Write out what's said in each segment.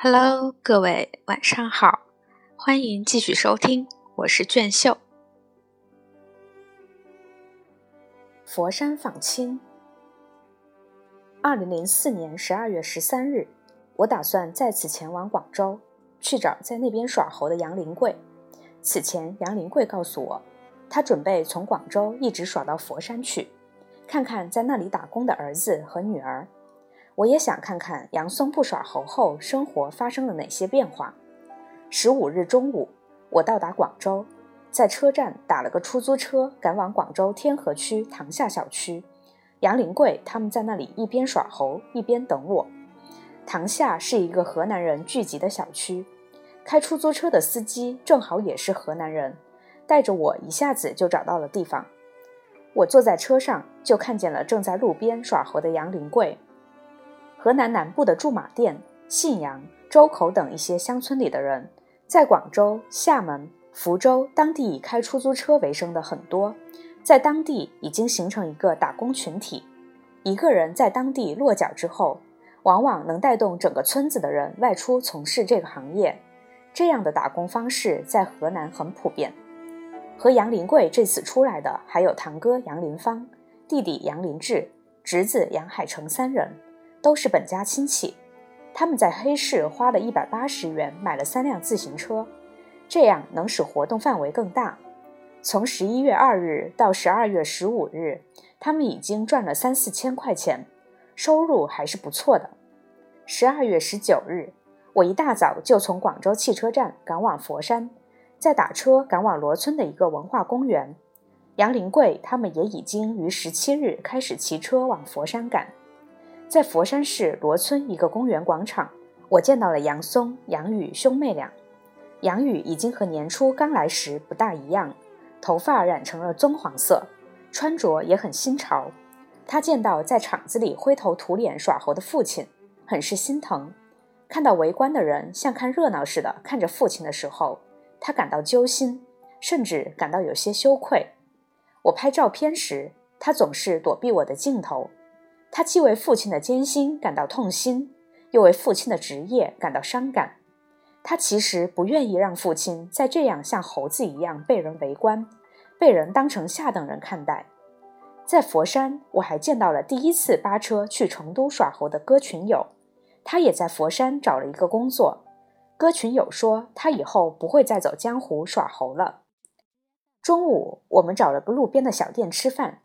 Hello，各位晚上好，欢迎继续收听，我是卷秀。佛山访亲。二零零四年十二月十三日，我打算再次前往广州，去找在那边耍猴的杨林贵。此前，杨林贵告诉我，他准备从广州一直耍到佛山去，看看在那里打工的儿子和女儿。我也想看看杨松不耍猴后生活发生了哪些变化。十五日中午，我到达广州，在车站打了个出租车，赶往广州天河区塘下小区。杨林贵他们在那里一边耍猴一边等我。塘下是一个河南人聚集的小区，开出租车的司机正好也是河南人，带着我一下子就找到了地方。我坐在车上，就看见了正在路边耍猴的杨林贵。河南南部的驻马店、信阳、周口等一些乡村里的人，在广州、厦门、福州当地以开出租车为生的很多，在当地已经形成一个打工群体。一个人在当地落脚之后，往往能带动整个村子的人外出从事这个行业。这样的打工方式在河南很普遍。和杨林贵这次出来的还有堂哥杨林芳、弟弟杨林志、侄子杨海成三人。都是本家亲戚，他们在黑市花了一百八十元买了三辆自行车，这样能使活动范围更大。从十一月二日到十二月十五日，他们已经赚了三四千块钱，收入还是不错的。十二月十九日，我一大早就从广州汽车站赶往佛山，再打车赶往罗村的一个文化公园。杨林贵他们也已经于十七日开始骑车往佛山赶。在佛山市罗村一个公园广场，我见到了杨松、杨宇兄妹俩。杨宇已经和年初刚来时不大一样，头发染成了棕黄色，穿着也很新潮。他见到在场子里灰头土脸耍猴的父亲，很是心疼。看到围观的人像看热闹似的看着父亲的时候，他感到揪心，甚至感到有些羞愧。我拍照片时，他总是躲避我的镜头。他既为父亲的艰辛感到痛心，又为父亲的职业感到伤感。他其实不愿意让父亲再这样像猴子一样被人围观，被人当成下等人看待。在佛山，我还见到了第一次扒车去成都耍猴的歌群友，他也在佛山找了一个工作。歌群友说，他以后不会再走江湖耍猴了。中午，我们找了个路边的小店吃饭。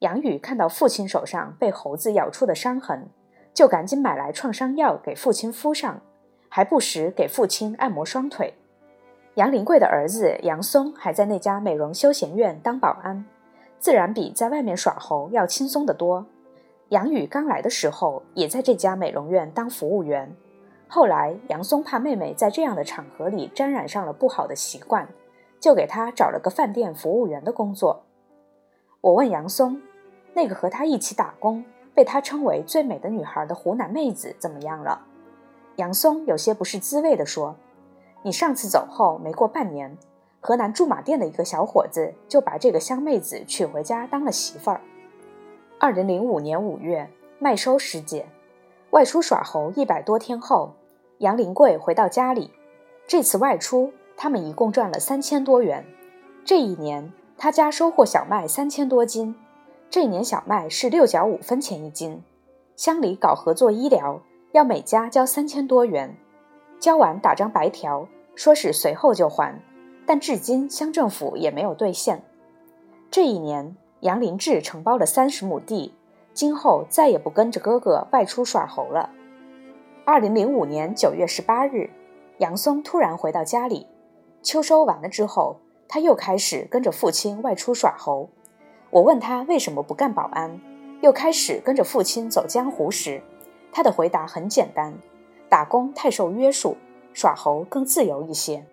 杨宇看到父亲手上被猴子咬出的伤痕，就赶紧买来创伤药给父亲敷上，还不时给父亲按摩双腿。杨林贵的儿子杨松还在那家美容休闲院当保安，自然比在外面耍猴要轻松得多。杨宇刚来的时候也在这家美容院当服务员，后来杨松怕妹妹在这样的场合里沾染上了不好的习惯，就给她找了个饭店服务员的工作。我问杨松。那个和他一起打工、被他称为最美的女孩的湖南妹子怎么样了？杨松有些不是滋味地说：“你上次走后没过半年，河南驻马店的一个小伙子就把这个香妹子娶回家当了媳妇儿。”二零零五年五月，麦收时节，外出耍猴一百多天后，杨林贵回到家里。这次外出，他们一共赚了三千多元。这一年，他家收获小麦三千多斤。这年小麦是六角五分钱一斤，乡里搞合作医疗，要每家交三千多元，交完打张白条，说是随后就还，但至今乡政府也没有兑现。这一年，杨林志承包了三十亩地，今后再也不跟着哥哥外出耍猴了。二零零五年九月十八日，杨松突然回到家里，秋收完了之后，他又开始跟着父亲外出耍猴。我问他为什么不干保安，又开始跟着父亲走江湖时，他的回答很简单：打工太受约束，耍猴更自由一些。